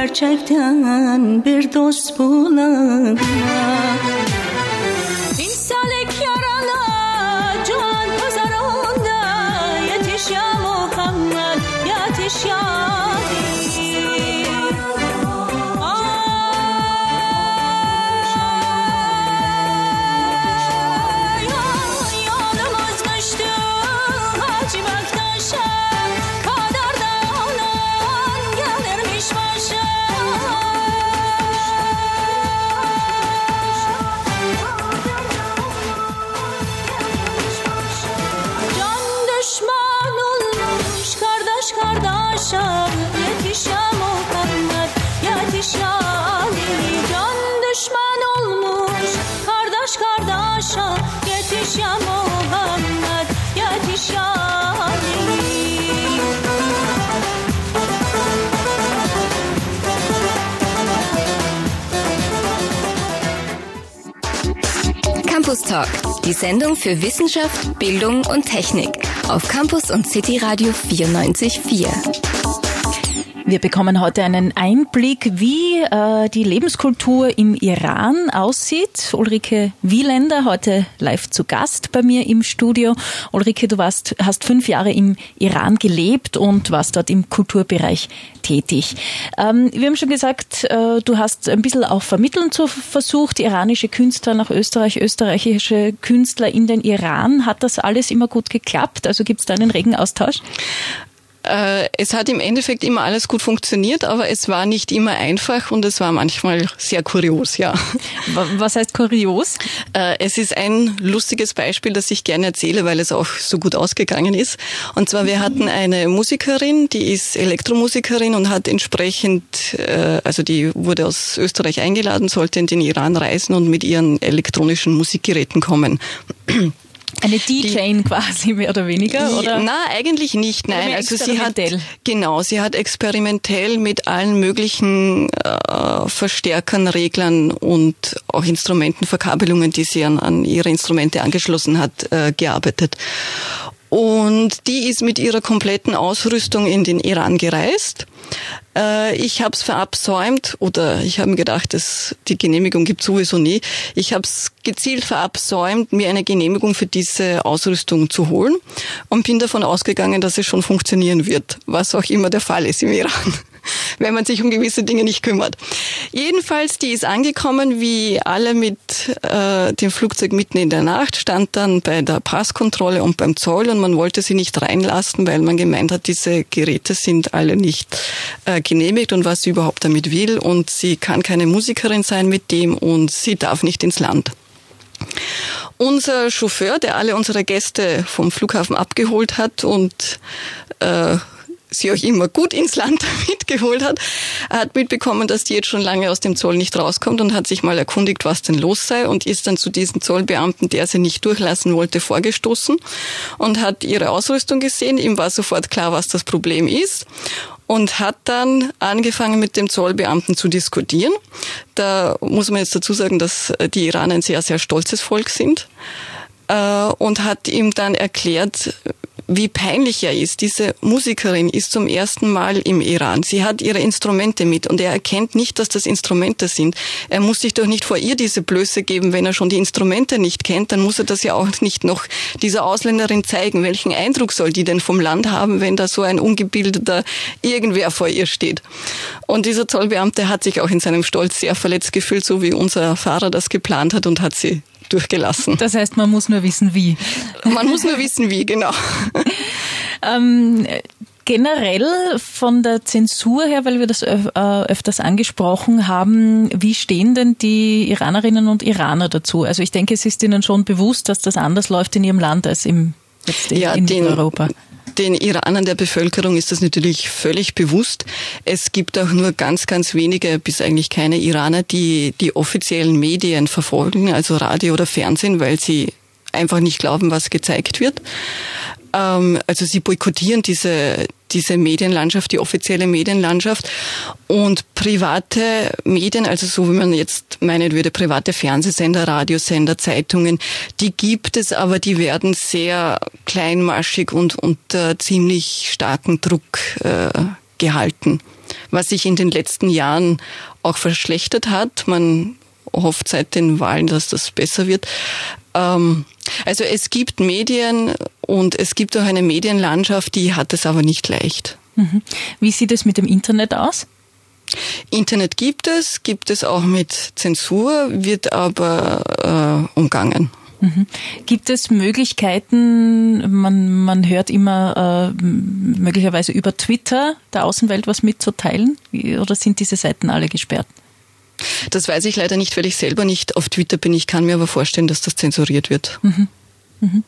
gerçekten bir dost bulana Campus Talk, die Sendung für Wissenschaft, Bildung und Technik auf Campus und City Radio 94.4. Wir bekommen heute einen Einblick, wie äh, die Lebenskultur im Iran aussieht. Ulrike Wieländer, heute live zu Gast bei mir im Studio. Ulrike, du warst, hast fünf Jahre im Iran gelebt und warst dort im Kulturbereich tätig. Ähm, wir haben schon gesagt, äh, du hast ein bisschen auch vermitteln zu versucht, iranische Künstler nach Österreich, österreichische Künstler in den Iran. Hat das alles immer gut geklappt? Also gibt es da einen regen Austausch? Äh, es hat im Endeffekt immer alles gut funktioniert, aber es war nicht immer einfach und es war manchmal sehr kurios, ja. Was heißt kurios? Äh, es ist ein lustiges Beispiel, das ich gerne erzähle, weil es auch so gut ausgegangen ist. Und zwar, wir hatten eine Musikerin, die ist Elektromusikerin und hat entsprechend, äh, also die wurde aus Österreich eingeladen, sollte in den Iran reisen und mit ihren elektronischen Musikgeräten kommen. Eine DJ quasi mehr oder weniger, oder? Na, eigentlich nicht. Nein, also sie hat genau, sie hat experimentell mit allen möglichen äh, Verstärkern, Reglern und auch Instrumentenverkabelungen, die sie an, an ihre Instrumente angeschlossen hat, äh, gearbeitet. Und die ist mit ihrer kompletten Ausrüstung in den Iran gereist Äh, ich habe es verabsäumt oder ich habe mir gedacht, dass die Genehmigung gibt sowieso nie. Ich habe es gezielt verabsäumt, mir eine Genehmigung für diese Ausrüstung zu holen und bin davon ausgegangen, dass es schon funktionieren wird, was auch immer der Fall ist im Iran (laughs) wenn man sich um gewisse Dinge nicht kümmert. Jedenfalls, die ist angekommen, wie alle mit äh, dem Flugzeug mitten in der Nacht, stand dann bei der Passkontrolle und beim Zoll und man wollte sie nicht reinlassen, weil man gemeint hat, diese Geräte sind alle nicht äh, genehmigt und was sie überhaupt damit will und sie kann keine Musikerin sein mit dem und sie darf nicht ins Land. Unser Chauffeur, der alle unsere Gäste vom Flughafen abgeholt hat und äh, sie euch immer gut ins Land (laughs) mitgeholt hat, hat mitbekommen, dass die jetzt schon lange aus dem Zoll nicht rauskommt und hat sich mal erkundigt, was denn los sei und ist dann zu diesem Zollbeamten, der sie nicht durchlassen wollte, vorgestoßen und hat ihre Ausrüstung gesehen. Ihm war sofort klar, was das Problem ist und hat dann angefangen mit dem Zollbeamten zu diskutieren. Da muss man jetzt dazu sagen, dass die Iraner ein sehr, sehr stolzes Volk sind äh, und hat ihm dann erklärt, wie peinlich er ist. Diese Musikerin ist zum ersten Mal im Iran. Sie hat ihre Instrumente mit und er erkennt nicht, dass das Instrumente sind. Er muss sich doch nicht vor ihr diese Blöße geben, wenn er schon die Instrumente nicht kennt, dann muss er das ja auch nicht noch dieser Ausländerin zeigen. Welchen Eindruck soll die denn vom Land haben, wenn da so ein ungebildeter irgendwer vor ihr steht? Und dieser Zollbeamte hat sich auch in seinem Stolz sehr verletzt gefühlt, so wie unser Fahrer das geplant hat und hat sie durchgelassen. Das heißt, man muss nur wissen, wie. Man muss nur wissen, wie, genau. (laughs) ähm, generell von der Zensur her, weil wir das äh, öfters angesprochen haben, wie stehen denn die Iranerinnen und Iraner dazu? Also ich denke, es ist ihnen schon bewusst, dass das anders läuft in ihrem Land als im jetzt ja, in den, Europa. Den Iranern der Bevölkerung ist das natürlich völlig bewusst. Es gibt auch nur ganz, ganz wenige bis eigentlich keine Iraner, die die offiziellen Medien verfolgen, also Radio oder Fernsehen, weil sie einfach nicht glauben, was gezeigt wird. Ähm, also sie boykottieren diese, diese Medienlandschaft, die offizielle Medienlandschaft. Und private Medien, also so wie man jetzt meinen würde, private Fernsehsender, Radiosender, Zeitungen, die gibt es, aber die werden sehr kleinmaschig und unter ziemlich starken Druck äh, gehalten. Was sich in den letzten Jahren auch verschlechtert hat. Man hofft seit den Wahlen, dass das besser wird. Ähm, also es gibt Medien und es gibt auch eine Medienlandschaft, die hat es aber nicht leicht. Mhm. Wie sieht es mit dem Internet aus? Internet gibt es, gibt es auch mit Zensur, wird aber äh, umgangen. Mhm. Gibt es Möglichkeiten, man, man hört immer äh, möglicherweise über Twitter der Außenwelt was mitzuteilen? Oder sind diese Seiten alle gesperrt? Das weiß ich leider nicht, weil ich selber nicht auf Twitter bin. Ich kann mir aber vorstellen, dass das zensuriert wird. Mhm. Mhm.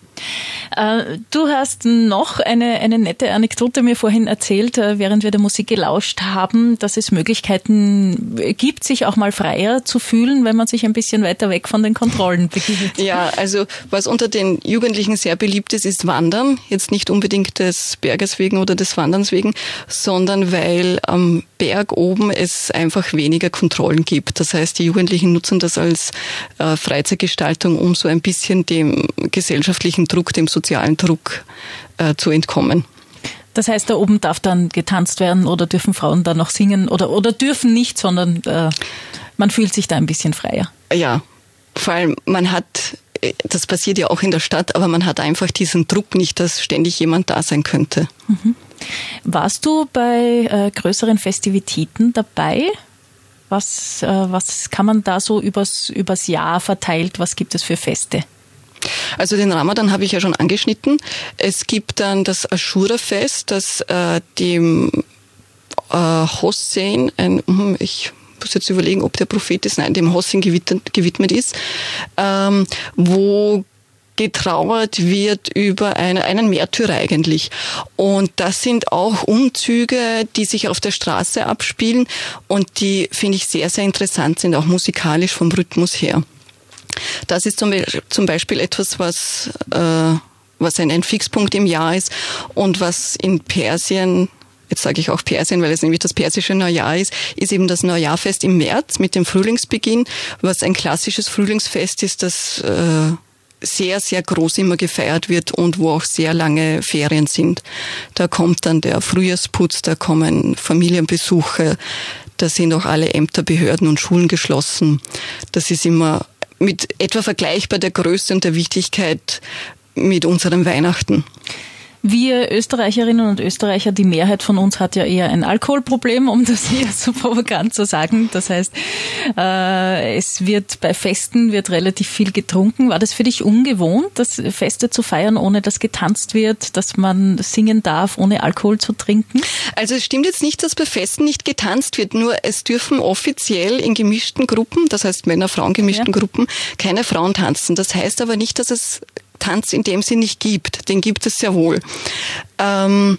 Äh, du hast noch eine, eine nette Anekdote mir vorhin erzählt, äh, während wir der Musik gelauscht haben, dass es Möglichkeiten gibt, sich auch mal freier zu fühlen, wenn man sich ein bisschen weiter weg von den Kontrollen begibt. Ja, also was unter den Jugendlichen sehr beliebt ist, ist Wandern. Jetzt nicht unbedingt des Berges wegen oder des Wanderns wegen, sondern weil am Berg oben es einfach weniger Kontrollen gibt. Das heißt, die Jugendlichen nutzen das als äh, Freizeitgestaltung, um so ein bisschen dem gesellschaftlichen Druck, dem sozialen Druck äh, zu entkommen. Das heißt, da oben darf dann getanzt werden oder dürfen Frauen dann noch singen oder, oder dürfen nicht, sondern äh, man fühlt sich da ein bisschen freier. Ja, vor allem man hat, das passiert ja auch in der Stadt, aber man hat einfach diesen Druck nicht, dass ständig jemand da sein könnte. Mhm. Warst du bei äh, größeren Festivitäten dabei? Was, äh, was kann man da so übers, übers Jahr verteilt? Was gibt es für Feste? Also den Ramadan habe ich ja schon angeschnitten. Es gibt dann das Ashura-Fest, das äh, dem äh, Hossein, ein, hm, ich muss jetzt überlegen, ob der Prophet ist, nein, dem Hossein gewidmet, gewidmet ist, ähm, wo getrauert wird über eine, einen Märtyrer eigentlich. Und das sind auch Umzüge, die sich auf der Straße abspielen und die, finde ich, sehr, sehr interessant sind, auch musikalisch vom Rhythmus her. Das ist zum Beispiel etwas, was, äh, was ein, ein Fixpunkt im Jahr ist und was in Persien jetzt sage ich auch Persien, weil es nämlich das persische Neujahr ist, ist eben das Neujahrfest im März mit dem Frühlingsbeginn, was ein klassisches Frühlingsfest ist, das äh, sehr, sehr groß immer gefeiert wird und wo auch sehr lange Ferien sind. Da kommt dann der Frühjahrsputz, da kommen Familienbesuche, da sind auch alle Ämter, Behörden und Schulen geschlossen. Das ist immer mit etwa vergleichbar der Größe und der Wichtigkeit mit unserem Weihnachten. Wir Österreicherinnen und Österreicher, die Mehrheit von uns hat ja eher ein Alkoholproblem, um das hier so provokant zu sagen. Das heißt, äh, es wird bei Festen wird relativ viel getrunken. War das für dich ungewohnt, das Feste zu feiern, ohne dass getanzt wird, dass man singen darf, ohne Alkohol zu trinken? Also es stimmt jetzt nicht, dass bei Festen nicht getanzt wird, nur es dürfen offiziell in gemischten Gruppen, das heißt Männer-Frauen gemischten ja. Gruppen, keine Frauen tanzen. Das heißt aber nicht, dass es Tanz in dem Sinn nicht gibt. Den gibt es sehr wohl. Ähm,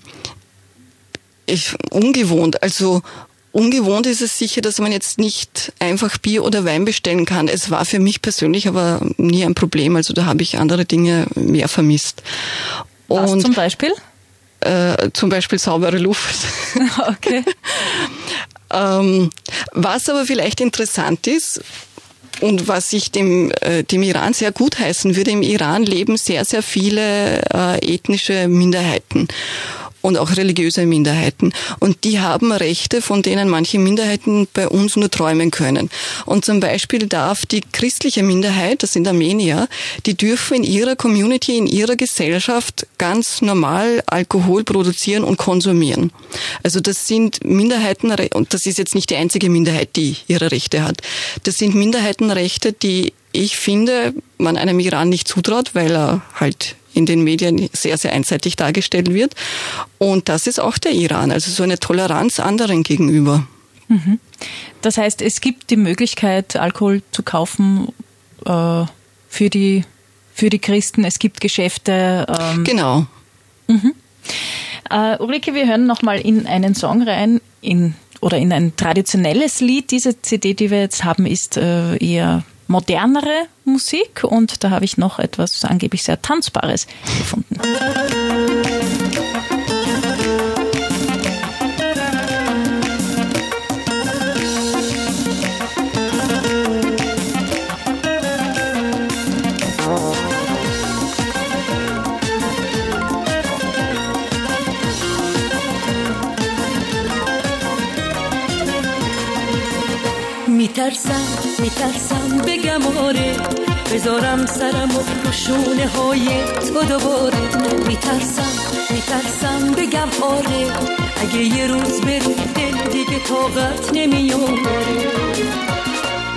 ich, ungewohnt, also Ungewohnt ist es sicher, dass man jetzt nicht einfach Bier oder Wein bestellen kann. Es war für mich persönlich aber nie ein Problem. Also da habe ich andere Dinge mehr vermisst. Was Und, zum Beispiel? Äh, zum Beispiel saubere Luft. (laughs) Okay. (laughs) ähm, was aber vielleicht interessant ist, und was ich dem, äh, dem Iran sehr gut heißen würde, im Iran leben sehr, sehr viele äh, ethnische Minderheiten und auch religiöse Minderheiten. Und die haben Rechte, von denen manche Minderheiten bei uns nur träumen können. Und zum Beispiel darf die christliche Minderheit, das sind Armenier, die dürfen in ihrer Community, in ihrer Gesellschaft ganz normal Alkohol produzieren und konsumieren. Also das sind Minderheiten, und das ist jetzt nicht die einzige Minderheit, die ihre Rechte hat. Das sind Minderheitenrechte, die ich finde, man einem Iran nicht zutraut, weil er halt in den Medien sehr, sehr einseitig dargestellt wird. Und das ist auch der Iran, also so eine Toleranz anderen gegenüber. Mhm. Das heißt, es gibt die Möglichkeit, Alkohol zu kaufen äh, für, die, für die Christen. Es gibt Geschäfte. Ähm genau. Mhm. Äh, Ulrike, wir hören nochmal in einen Song rein, in, oder in ein traditionelles Lied. Diese CD, die wir jetzt haben, ist äh, eher modernere Musik und da habe ich noch etwas angeblich sehr Tanzbares gefunden. Darsa آره بذارم سرم و شونه های تو دوباره. میترسم میترسم بگم آره اگه یه روز بری دل دیگه طاقت نمیاره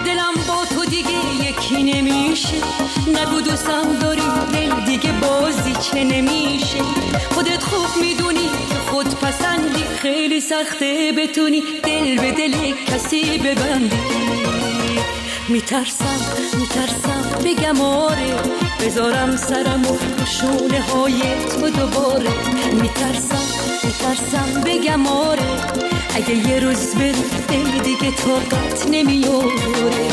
دلم با تو دیگه یکی نمیشه نگو دوستم داری دل دیگه بازی چه نمیشه. خودت خوب می‌دونی خود پسندی خیلی سخته بتونی دل به دل کسی ببندی. میترسم میترسم. بگم آره بذارم سرم و شونه های تو دوباره. میترسم میترسم. بگم آره اگه یه روز بری دل دیگه طاقت نمیاره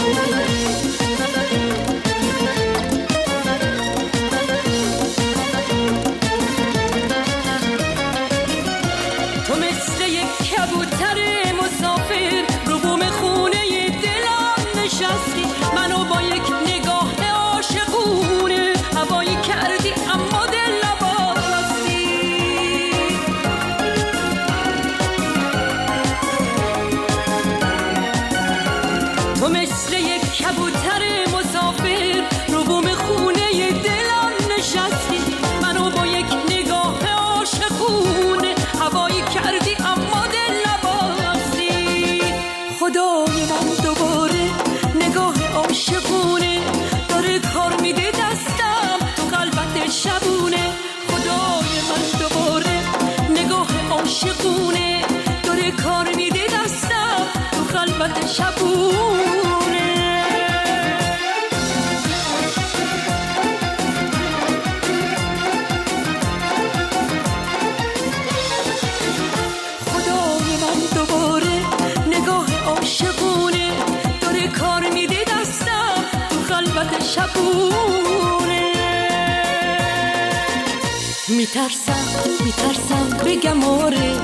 میترسم میترسم بگم آره.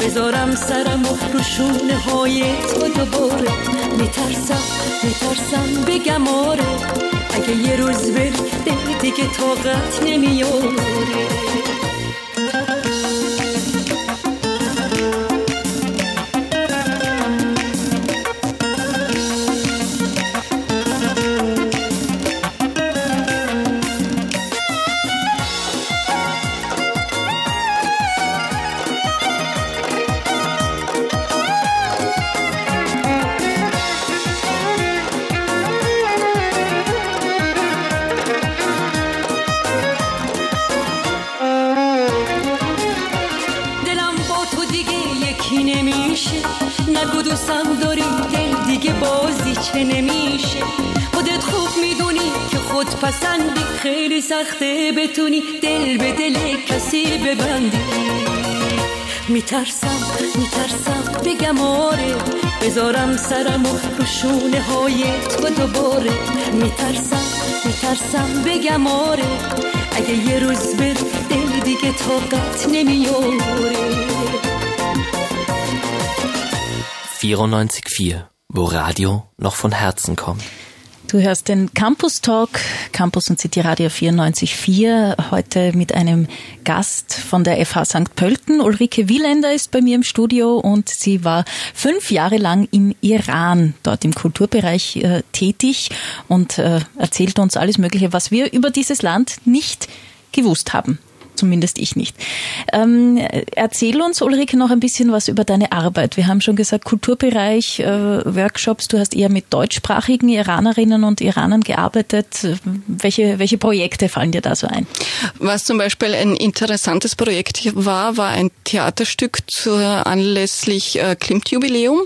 بذارم سرم و رو های تو دوباره میترسم میترسم بگم آره. اگه یه روز بری دیگه طاقت نمیاره. خود پسندی خیلی سخته بتونی دل به دل کسی ببندی میترسم میترسم بگم آره بذارم سرم و رو های تو دوباره میترسم میترسم بگم آره اگه یه روز بر دل دیگه طاقت نمیاره 94.4, wo Radio noch von Herzen kommt. Du hörst den Campus Talk, Campus und City Radio 94.4, heute mit einem Gast von der FH St. Pölten. Ulrike Wieländer ist bei mir im Studio und sie war fünf Jahre lang im Iran, dort im Kulturbereich äh, tätig und äh, erzählt uns alles Mögliche, was wir über dieses Land nicht gewusst haben. Zumindest ich nicht. Ähm, erzähl uns, Ulrike, noch ein bisschen was über deine Arbeit. Wir haben schon gesagt, Kulturbereich, äh, Workshops. Du hast eher mit deutschsprachigen Iranerinnen und Iranern gearbeitet. Welche, welche Projekte fallen dir da so ein? Was zum Beispiel ein interessantes Projekt war, war ein Theaterstück zur anlässlich äh, Klimt-Jubiläum.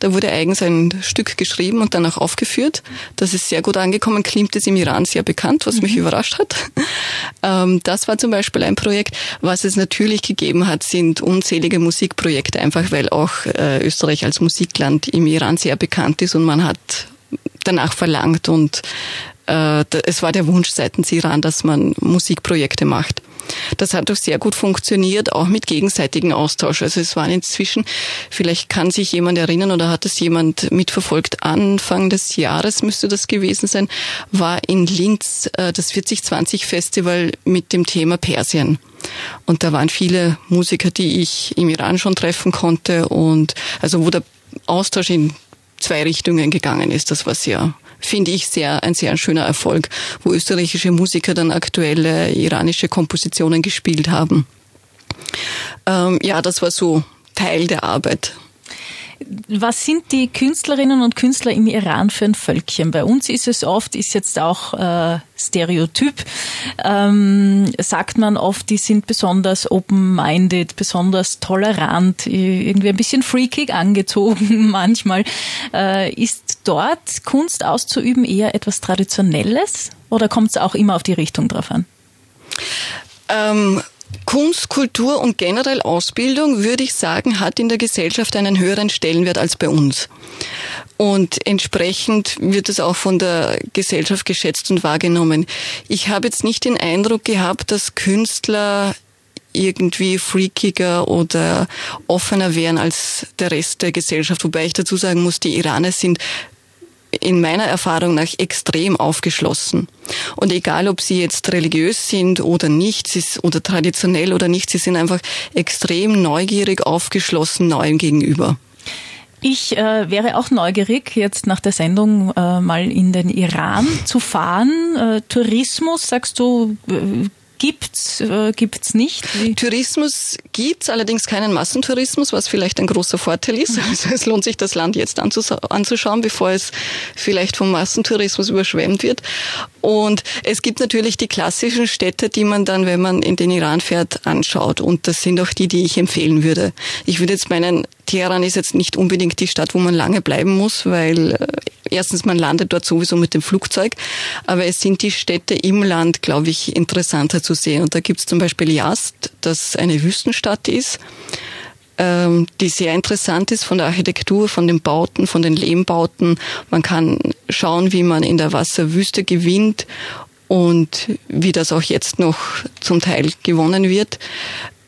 Da wurde eigens ein Stück geschrieben und dann auch aufgeführt. Das ist sehr gut angekommen. Klimt ist im Iran sehr bekannt, was mich überrascht hat. Ähm, das war zum Beispiel ein Projekt. Was es natürlich gegeben hat, sind unzählige Musikprojekte, einfach weil auch äh, Österreich als Musikland im Iran sehr bekannt ist und man hat danach verlangt und äh, es war der Wunsch seitens Iran, dass man Musikprojekte macht. Das hat doch sehr gut funktioniert, auch mit gegenseitigem Austausch. Also es waren inzwischen, vielleicht kann sich jemand erinnern oder hat es jemand mitverfolgt, Anfang des Jahres müsste das gewesen sein, war in Linz äh, das 4020 Festival mit dem Thema Persien. Und da waren viele Musiker, die ich im Iran schon treffen konnte und also wo der Austausch in zwei Richtungen gegangen ist. Das war sehr finde ich sehr ein sehr schöner Erfolg, wo österreichische Musiker dann aktuelle iranische Kompositionen gespielt haben. Ähm, ja, das war so Teil der Arbeit. Was sind die Künstlerinnen und Künstler im Iran für ein Völkchen? Bei uns ist es oft, ist jetzt auch äh, Stereotyp, ähm, sagt man oft, die sind besonders open-minded, besonders tolerant, irgendwie ein bisschen freakig angezogen (laughs) manchmal. Äh, ist dort Kunst auszuüben eher etwas Traditionelles oder kommt es auch immer auf die Richtung drauf an? Ähm, Kunst, Kultur und generell Ausbildung, würde ich sagen, hat in der Gesellschaft einen höheren Stellenwert als bei uns. Und entsprechend wird es auch von der Gesellschaft geschätzt und wahrgenommen. Ich habe jetzt nicht den Eindruck gehabt, dass Künstler irgendwie freakiger oder offener wären als der Rest der Gesellschaft. Wobei ich dazu sagen muss, die Iraner sind in meiner Erfahrung nach extrem aufgeschlossen. Und egal, ob sie jetzt religiös sind oder nicht, sie, oder traditionell oder nicht, sie sind einfach extrem neugierig, aufgeschlossen neuem gegenüber. Ich äh, wäre auch neugierig, jetzt nach der Sendung äh, mal in den Iran zu fahren. Äh, Tourismus, sagst du, äh, gibt's, äh, gibt's nicht? Wie? Tourismus gibt's, allerdings keinen Massentourismus, was vielleicht ein großer Vorteil ist. Mhm. Also es lohnt sich, das Land jetzt anzuschauen, bevor es vielleicht vom Massentourismus überschwemmt wird. Und es gibt natürlich die klassischen Städte, die man dann, wenn man in den Iran fährt, anschaut. Und das sind auch die, die ich empfehlen würde. Ich würde jetzt meinen, Teheran ist jetzt nicht unbedingt die Stadt, wo man lange bleiben muss, weil äh, erstens man landet dort sowieso mit dem Flugzeug, aber es sind die Städte im Land, glaube ich, interessanter zu sehen. Und da gibt es zum Beispiel Yazd, das eine Wüstenstadt ist ähm, die sehr interessant ist von der Architektur, von den Bauten, von den Lehmbauten. Man kann schauen, wie man in der Wasserwüste gewinnt und wie das auch jetzt noch zum Teil gewonnen wird.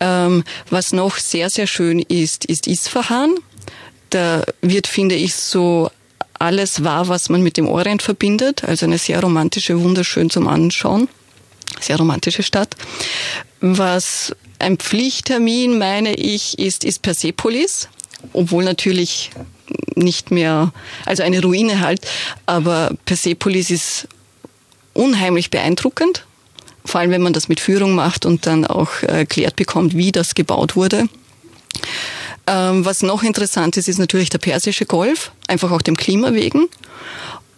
Ähm, was noch sehr, sehr schön ist, ist Isfahan. Da wird, finde ich, so alles war, was man mit dem Orient verbindet. Also eine sehr romantische, wunderschön zum Anschauen. Sehr romantische Stadt. Was ein Pflichttermin, meine ich, ist, ist Persepolis. Obwohl natürlich nicht mehr, also eine Ruine halt, aber Persepolis ist unheimlich beeindruckend. Vor allem, wenn man das mit Führung macht und dann auch erklärt bekommt, wie das gebaut wurde. Ähm, was noch interessant ist, ist natürlich der Persische Golf, einfach auch dem Klima wegen.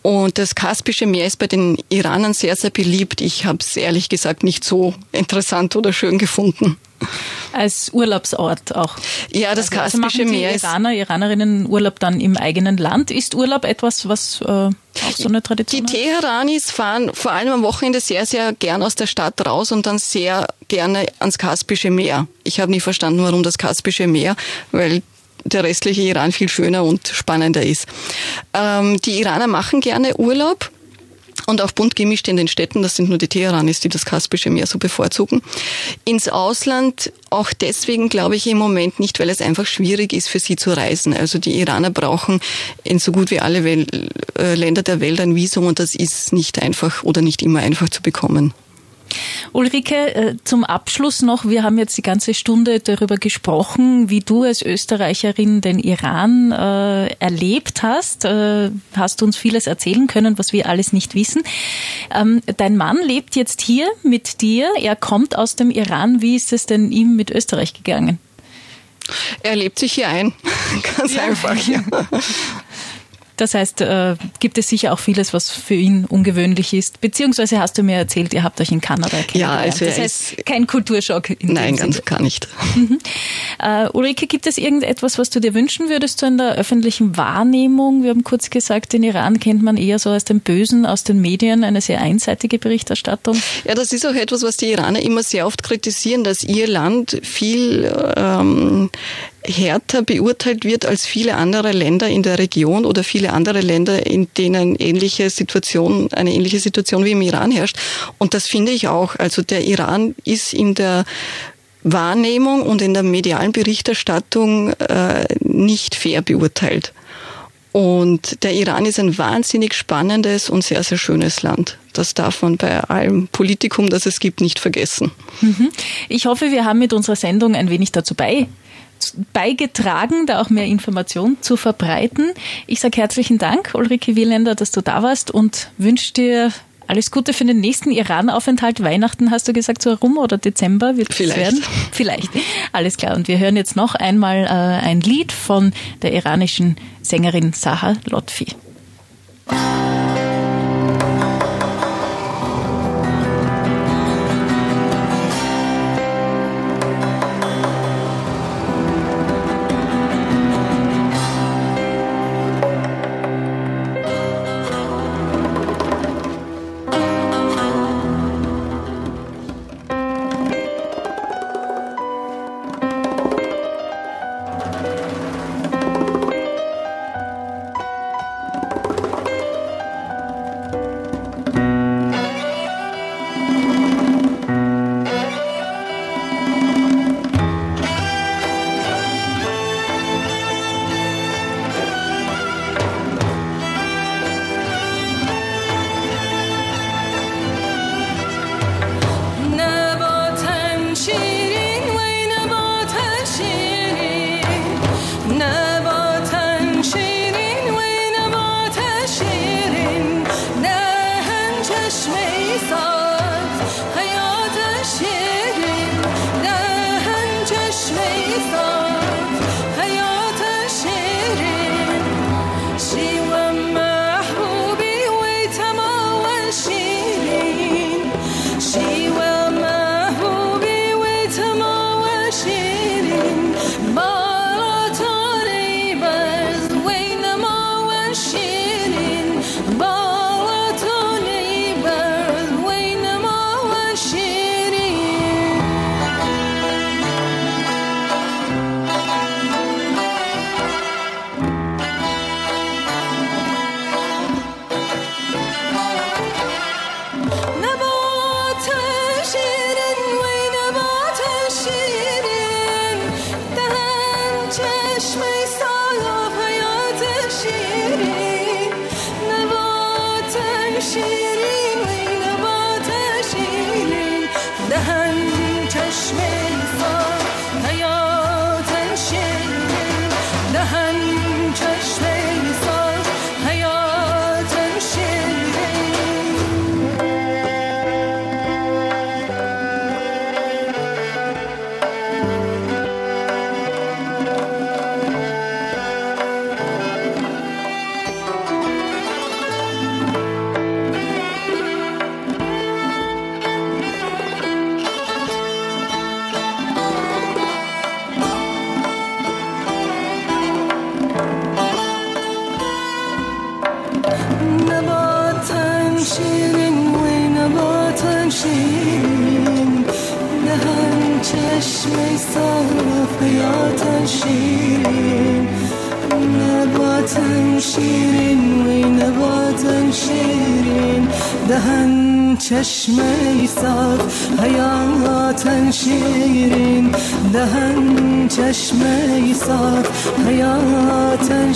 Und das Kaspische Meer ist bei den Iranern sehr, sehr beliebt. Ich habe es ehrlich gesagt nicht so interessant oder schön gefunden. Als Urlaubsort auch. Ja, das also, Kaspische also Meer ist. Iraner, Iranerinnen Urlaub dann im eigenen Land. Ist Urlaub etwas, was äh, auch so eine Tradition Die Teheranis fahren vor allem am Wochenende sehr, sehr gern aus der Stadt raus und dann sehr gerne ans Kaspische Meer. Ich habe nie verstanden, warum das Kaspische Meer, weil der restliche Iran viel schöner und spannender ist. Ähm, die Iraner machen gerne Urlaub und auch bunt gemischt in den Städten. Das sind nur die Teheranis, die das Kaspische Meer so bevorzugen. Ins Ausland auch deswegen glaube ich im Moment nicht, weil es einfach schwierig ist für sie zu reisen. Also die Iraner brauchen in so gut wie alle äh, Länder der Welt ein Visum und das ist nicht einfach oder nicht immer einfach zu bekommen. Ulrike, äh, zum Abschluss noch, wir haben jetzt die ganze Stunde darüber gesprochen, wie du als Österreicherin den Iran äh, erlebt hast. Äh, hast du uns vieles erzählen können, was wir alles nicht wissen. Ähm, dein Mann lebt jetzt hier mit dir. Er kommt aus dem Iran. Wie ist es denn ihm mit Österreich gegangen? Er lebt sich hier ein. (laughs) Ganz ja. einfach. Ja. (laughs) Das heißt, äh, gibt es sicher auch vieles, was für ihn ungewöhnlich ist. Beziehungsweise hast du mir erzählt, ihr habt euch in Kanada kennengelernt. Ja, also das heißt, kein Kulturschock. In nein, ganz gar nicht. Mhm. Uh, Ulrike, gibt es irgendetwas, was du dir wünschen würdest so in der öffentlichen Wahrnehmung? Wir haben kurz gesagt, den Iran kennt man eher so aus dem Bösen, aus den Medien, eine sehr einseitige Berichterstattung. Ja, das ist auch etwas, was die Iraner immer sehr oft kritisieren, dass ihr Land viel ähm, härter beurteilt wird als viele andere Länder in der Region oder viele andere Länder, in denen ähnliche Situation, eine ähnliche Situation wie im Iran herrscht. Und das finde ich auch. Also der Iran ist in der Wahrnehmung und in der medialen Berichterstattung äh, nicht fair beurteilt. Und der Iran ist ein wahnsinnig spannendes und sehr, sehr schönes Land. Das darf man bei allem Politikum, das es gibt, nicht vergessen. Mhm. Ich hoffe, wir haben mit unserer Sendung ein wenig dazu bei beigetragen, da auch mehr Information zu verbreiten. Ich sage herzlichen Dank, Ulrike Wieländer, dass du da warst und wünsche dir alles Gute für den nächsten Iran-Aufenthalt. Weihnachten hast du gesagt, so rum oder Dezember wird es werden? Vielleicht. Alles klar. Und wir hören jetzt noch einmal äh, ein Lied von der iranischen Sängerin Saha Lotfi.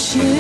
世